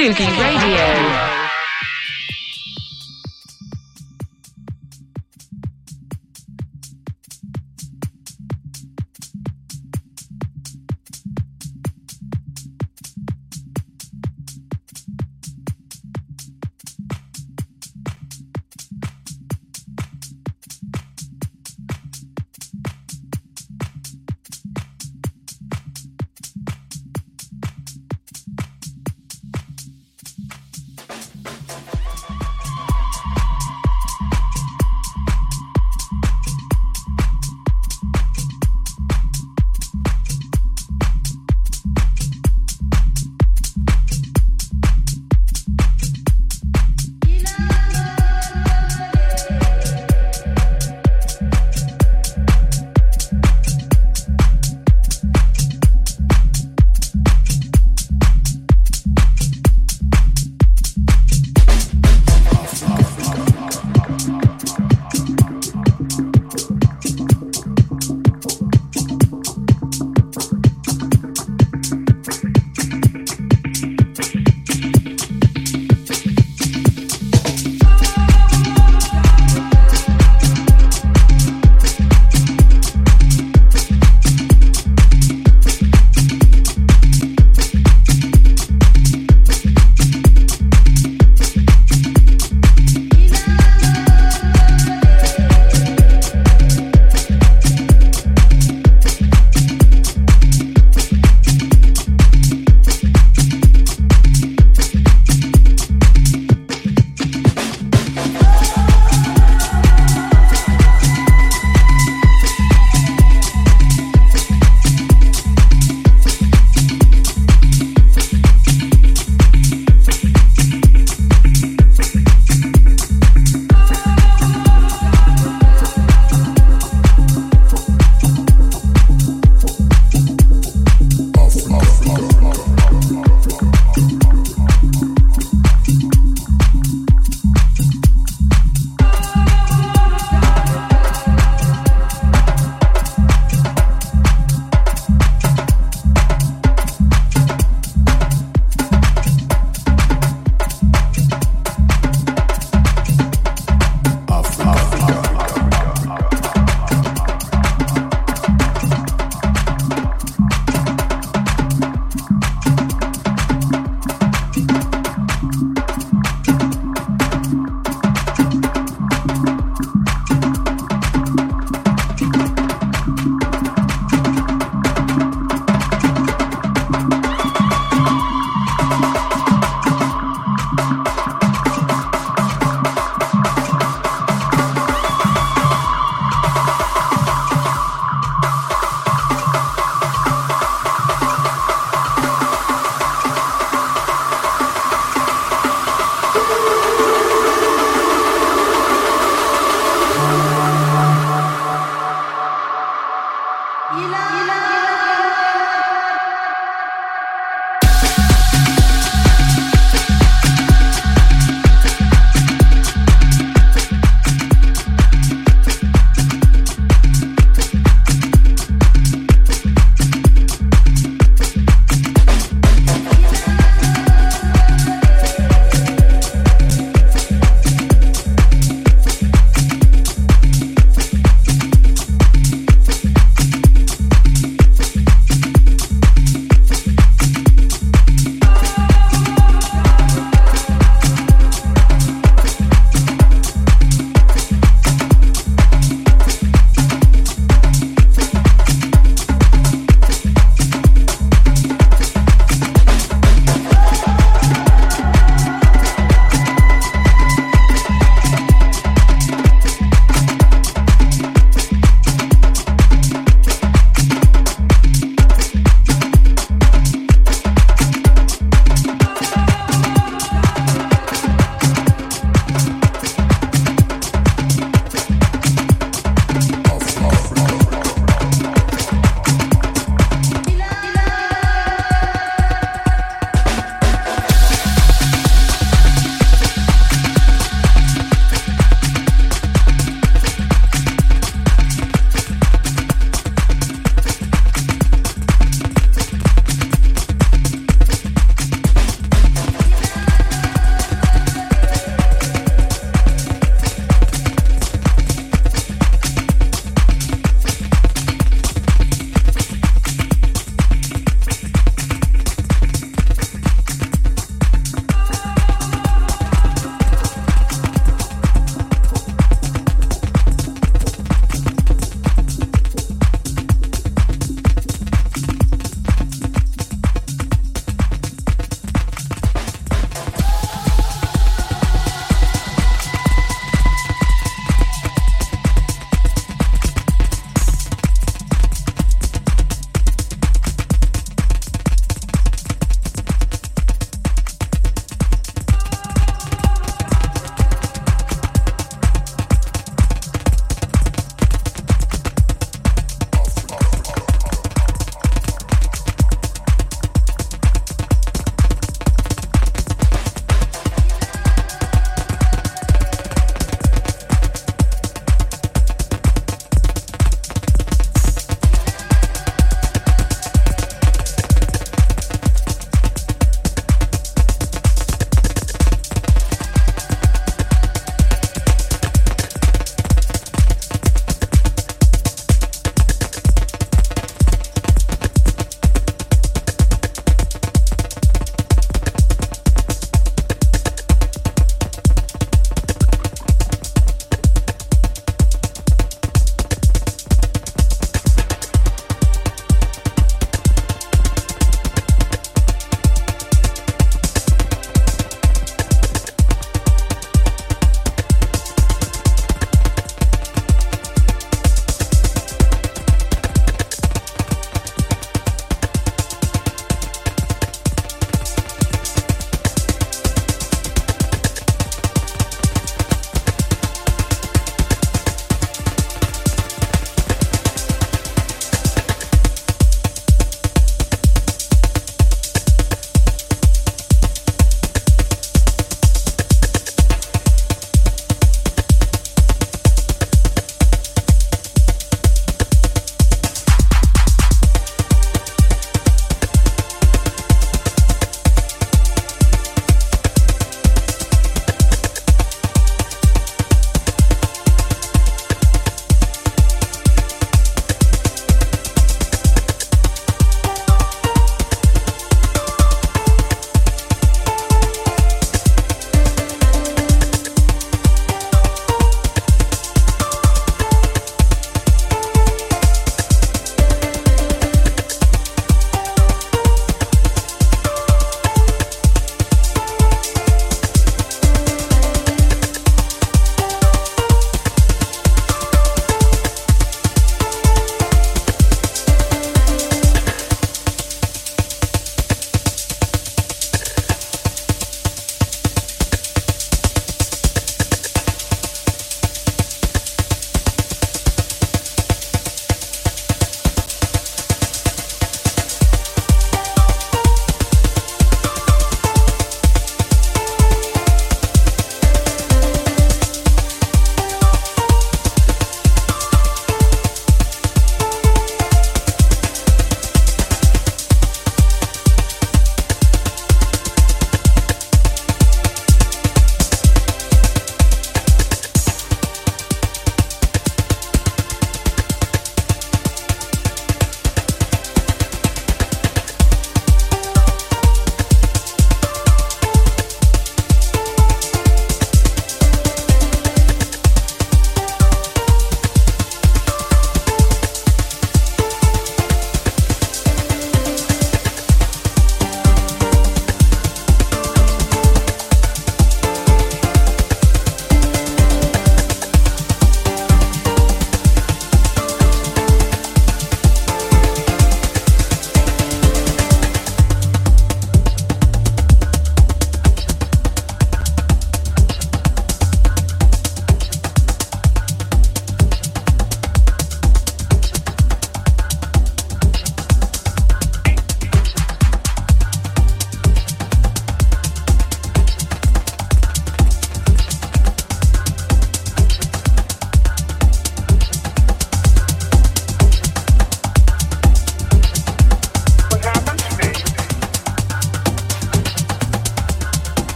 Sugi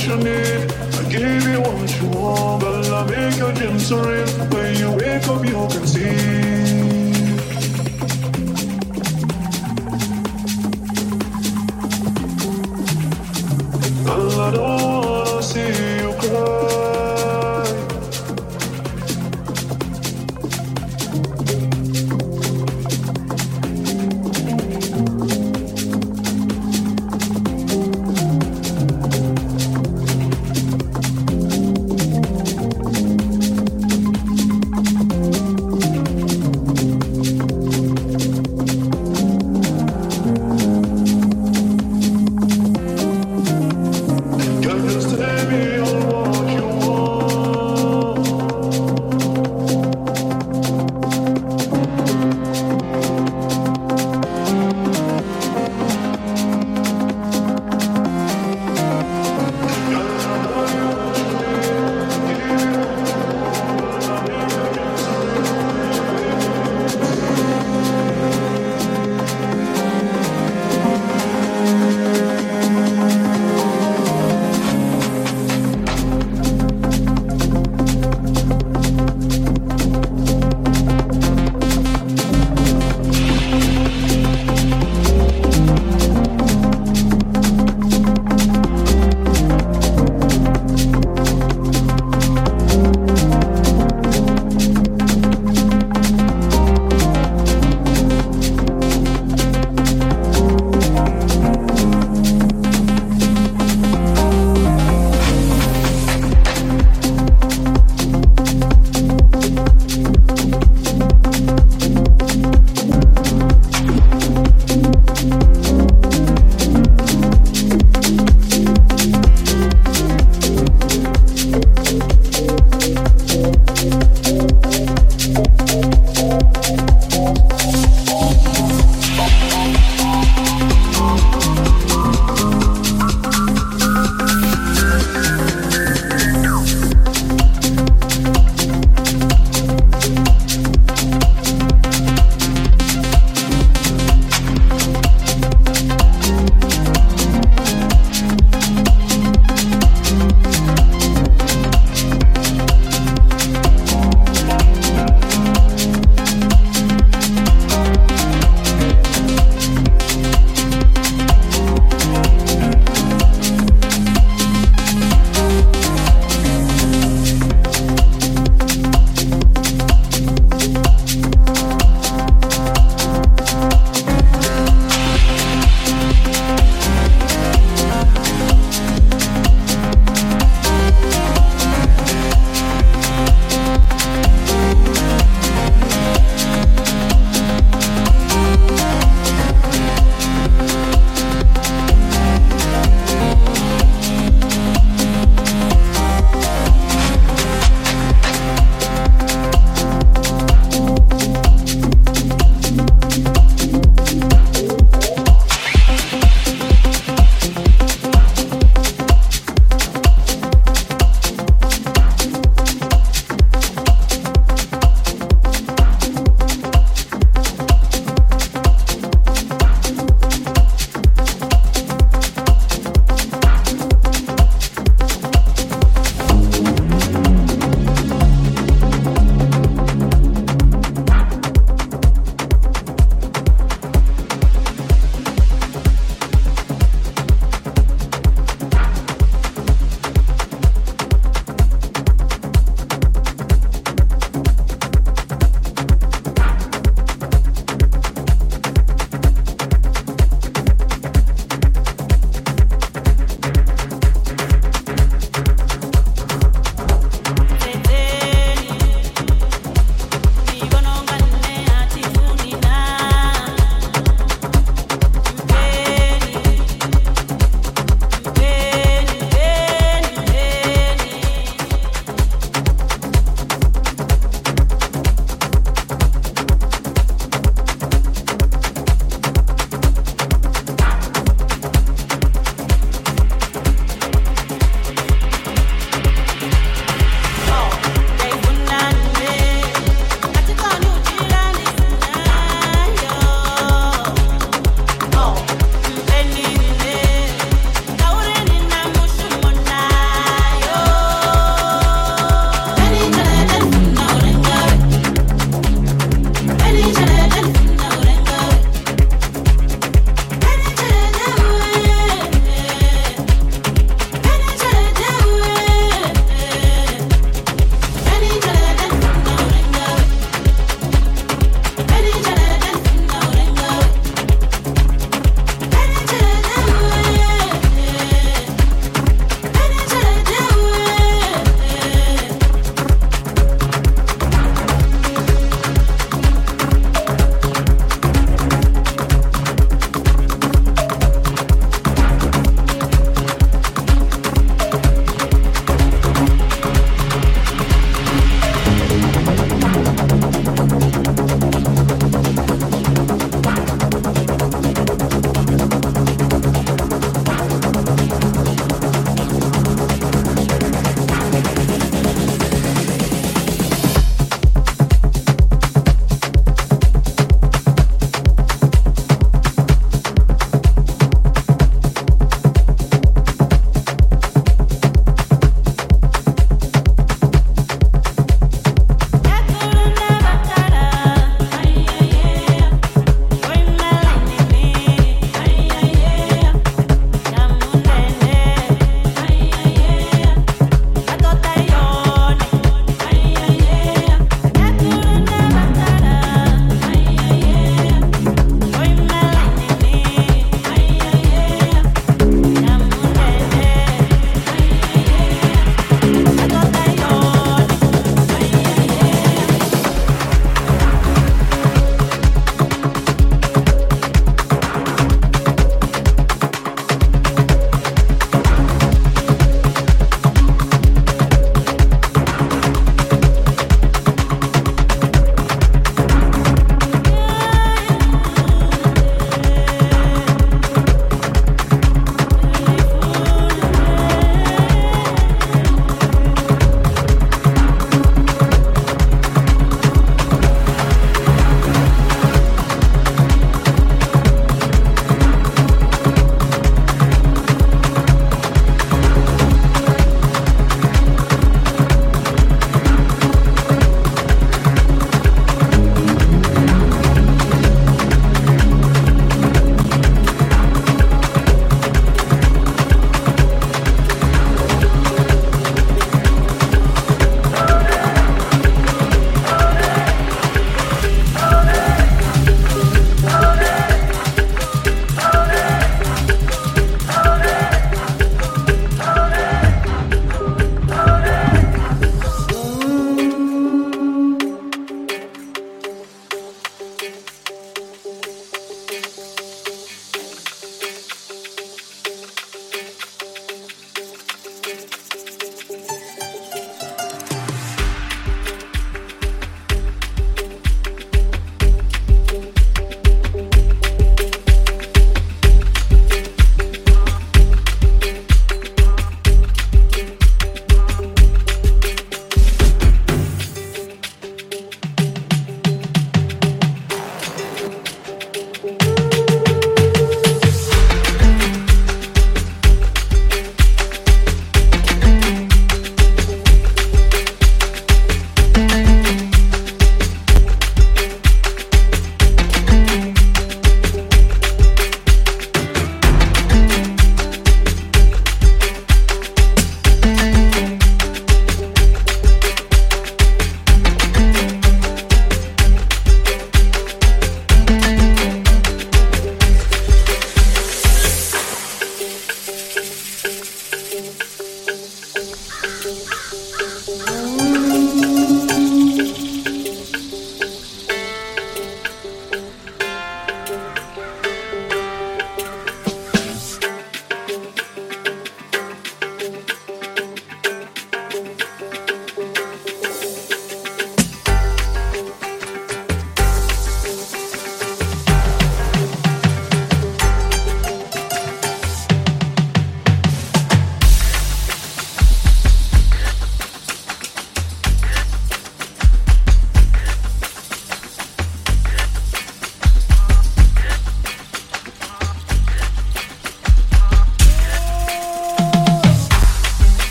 what you need. I give you what you want. but I make your dreams real. When you wake up, you can see.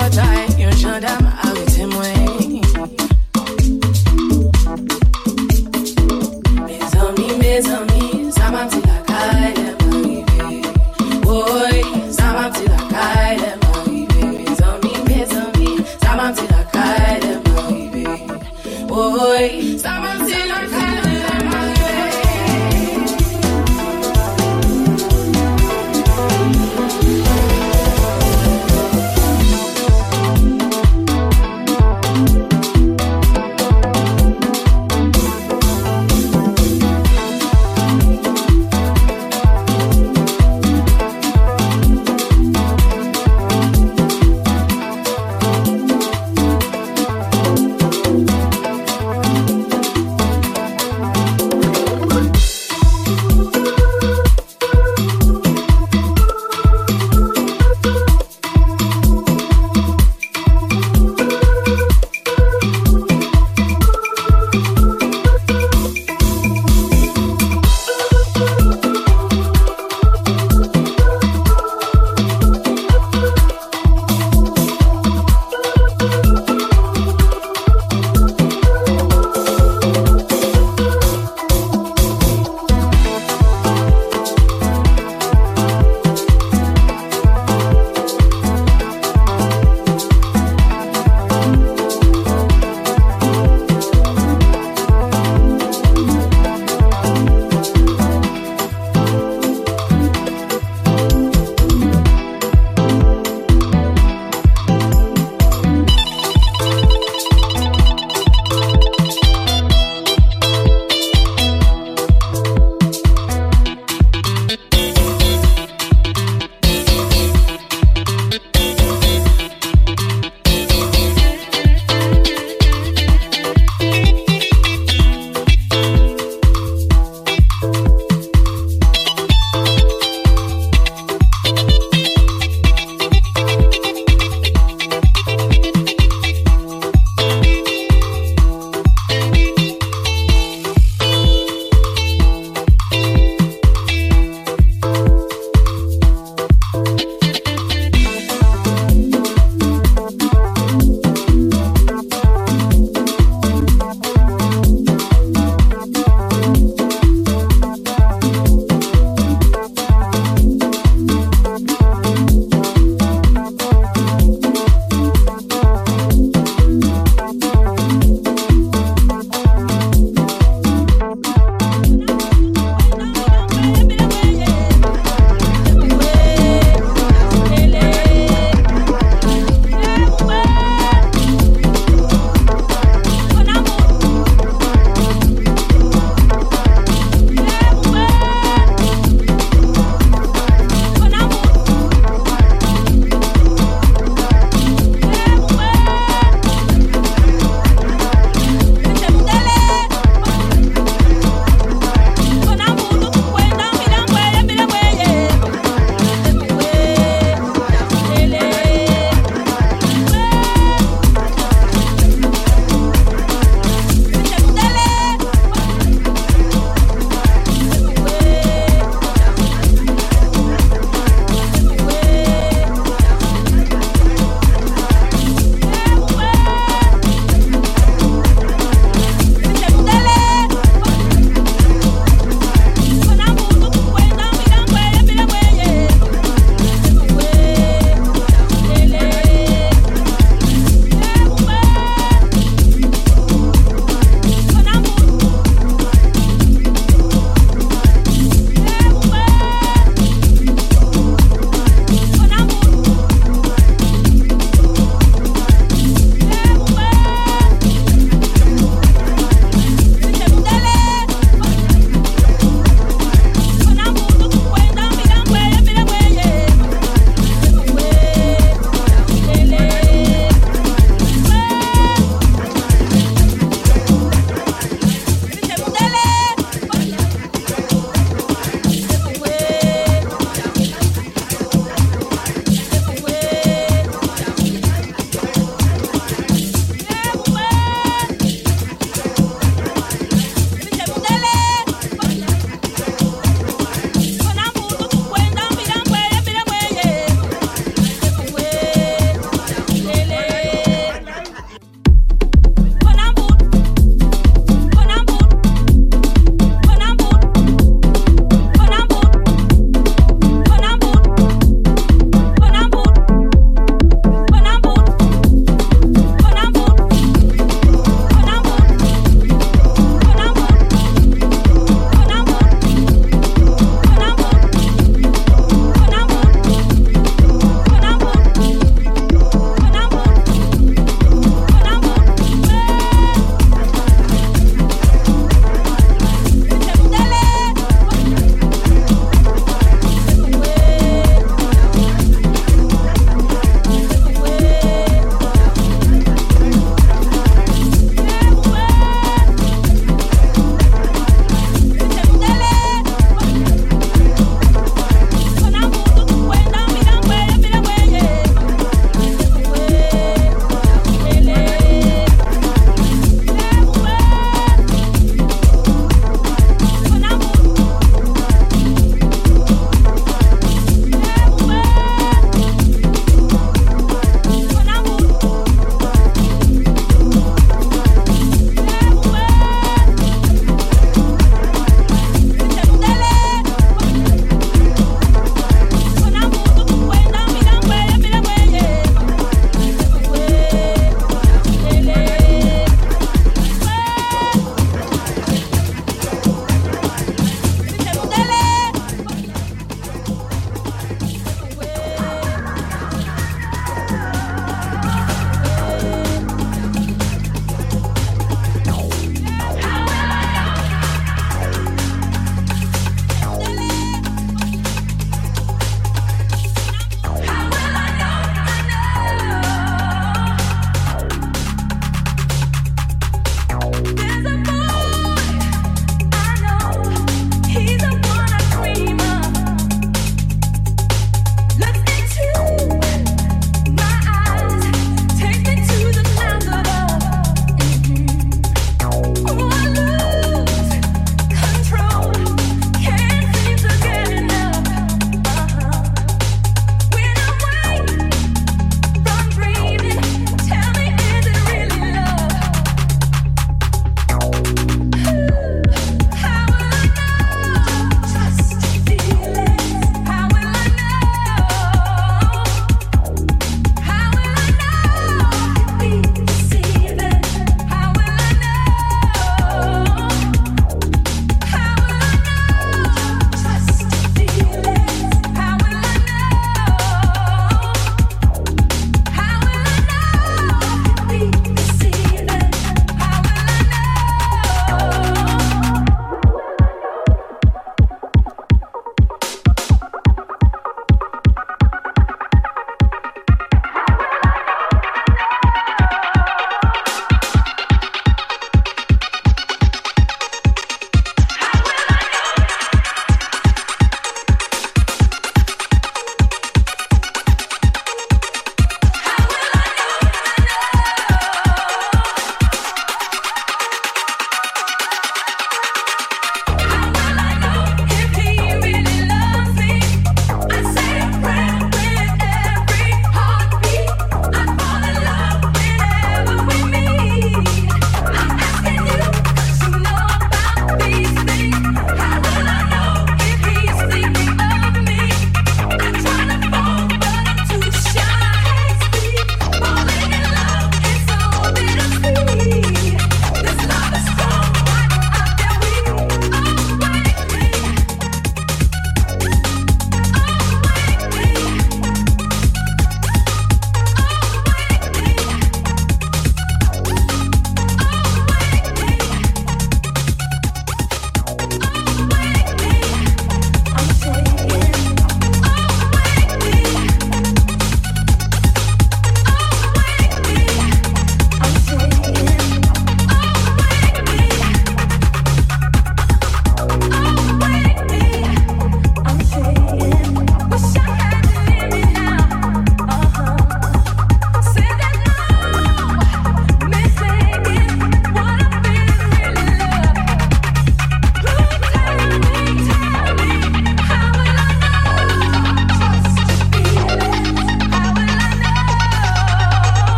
Mwen sou potay Yon jandam arite mwen Mes